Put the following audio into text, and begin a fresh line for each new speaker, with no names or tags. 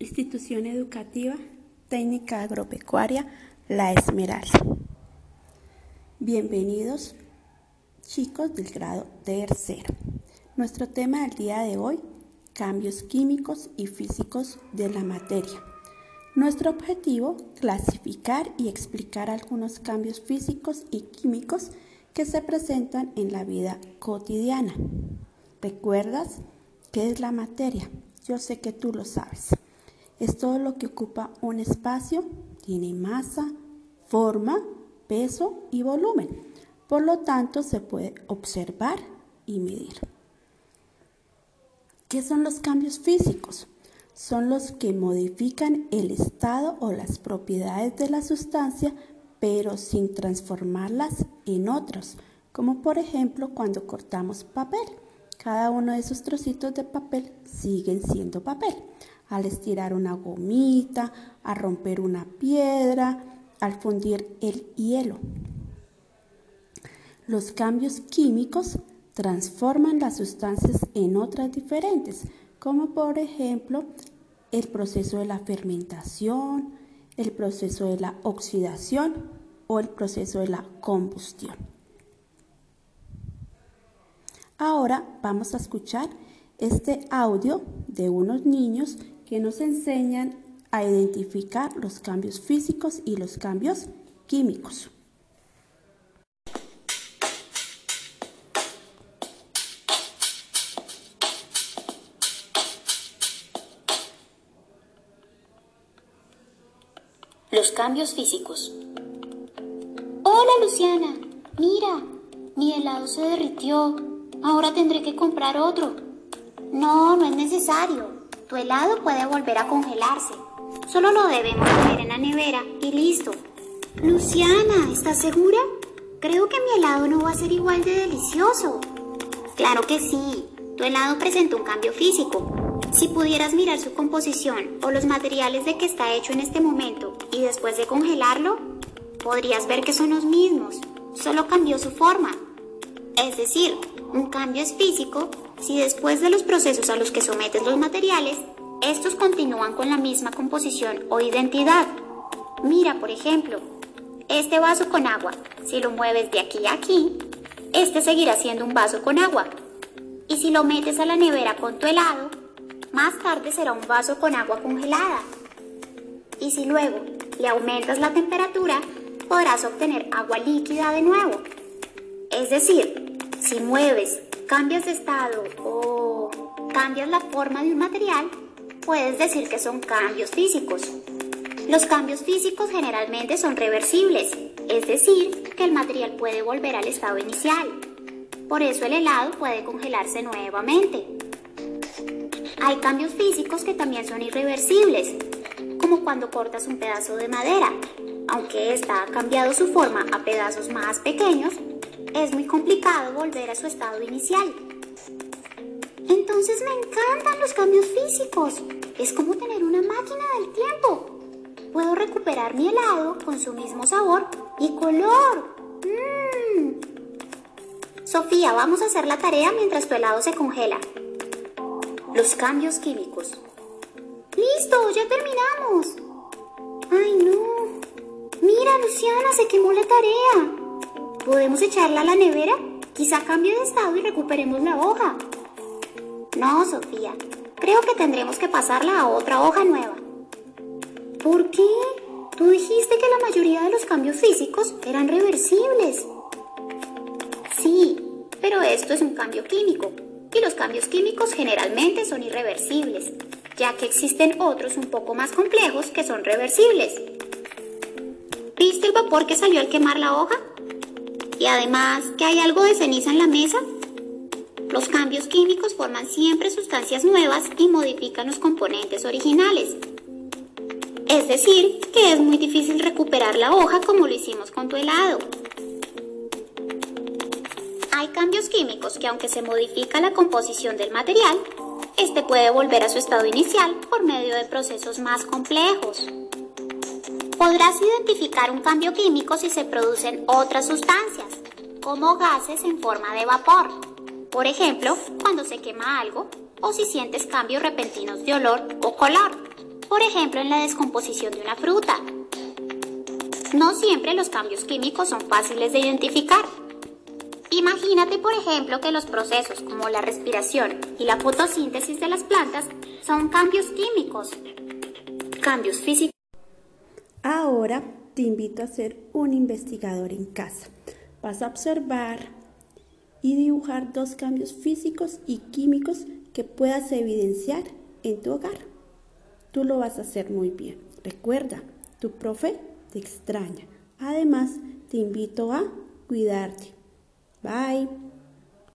Institución Educativa Técnica Agropecuaria La Esmeralda. Bienvenidos chicos del grado tercero. Nuestro tema del día de hoy, cambios químicos y físicos de la materia. Nuestro objetivo, clasificar y explicar algunos cambios físicos y químicos que se presentan en la vida cotidiana. ¿Recuerdas qué es la materia? Yo sé que tú lo sabes. Es todo lo que ocupa un espacio, tiene masa, forma, peso y volumen. Por lo tanto, se puede observar y medir. ¿Qué son los cambios físicos? Son los que modifican el estado o las propiedades de la sustancia, pero sin transformarlas en otros, como por ejemplo cuando cortamos papel. Cada uno de esos trocitos de papel siguen siendo papel. Al estirar una gomita, a romper una piedra, al fundir el hielo. Los cambios químicos transforman las sustancias en otras diferentes, como por ejemplo el proceso de la fermentación, el proceso de la oxidación o el proceso de la combustión. Ahora vamos a escuchar este audio de unos niños que nos enseñan a identificar los cambios físicos y los cambios químicos.
Los cambios físicos. Hola Luciana, mira, mi helado se derritió. Ahora tendré que comprar otro. No, no es necesario. Tu helado puede volver a congelarse. Solo lo debemos poner en la nevera y listo. Luciana, ¿estás segura? Creo que mi helado no va a ser igual de delicioso. Claro que sí. Tu helado presenta un cambio físico, si pudieras mirar su composición o los materiales de que está hecho en este momento y después de congelarlo, podrías ver que son los mismos, solo cambió su forma. Es decir, un cambio es físico si después de los procesos a los que sometes los materiales, estos continúan con la misma composición o identidad. Mira, por ejemplo, este vaso con agua, si lo mueves de aquí a aquí, este seguirá siendo un vaso con agua. Y si lo metes a la nevera con tu helado, más tarde será un vaso con agua congelada. Y si luego le aumentas la temperatura, podrás obtener agua líquida de nuevo. Es decir, si mueves, cambias de estado o cambias la forma de un material, puedes decir que son cambios físicos. Los cambios físicos generalmente son reversibles, es decir, que el material puede volver al estado inicial. Por eso el helado puede congelarse nuevamente. Hay cambios físicos que también son irreversibles, como cuando cortas un pedazo de madera. Aunque ésta ha cambiado su forma a pedazos más pequeños, es muy complicado volver a su estado inicial. Entonces me encantan los cambios físicos. Es como tener una máquina del tiempo. Puedo recuperar mi helado con su mismo sabor y color. ¡Mmm! Sofía, vamos a hacer la tarea mientras tu helado se congela. Los cambios químicos. ¡Listo! ¡Ya terminamos! ¡Ay, no! Mira, Luciana, se quemó la tarea. ¿Podemos echarla a la nevera? Quizá cambie de estado y recuperemos la hoja. No, Sofía. Creo que tendremos que pasarla a otra hoja nueva. ¿Por qué? Tú dijiste que la mayoría de los cambios físicos eran reversibles. Sí, pero esto es un cambio químico y los cambios químicos generalmente son irreversibles, ya que existen otros un poco más complejos que son reversibles. ¿Viste el vapor que salió al quemar la hoja? Y además que hay algo de ceniza en la mesa. Los cambios químicos forman siempre sustancias nuevas y modifican los componentes originales. Es decir, que es muy difícil recuperar la hoja como lo hicimos con tu helado. Hay cambios químicos que aunque se modifica la composición del material, este puede volver a su estado inicial por medio de procesos más complejos. Podrás identificar un cambio químico si se producen otras sustancias, como gases en forma de vapor. Por ejemplo, cuando se quema algo o si sientes cambios repentinos de olor o color. por ejemplo en la descomposición de una fruta. No siempre los cambios químicos son fáciles de identificar. Imagínate, por ejemplo, que los procesos como la respiración y la fotosíntesis de las plantas son cambios químicos, cambios físicos.
Ahora te invito a ser un investigador en casa. Vas a observar y dibujar dos cambios físicos y químicos que puedas evidenciar en tu hogar. Tú lo vas a hacer muy bien. Recuerda, tu profe te extraña. Además, te invito a cuidarte. Bye.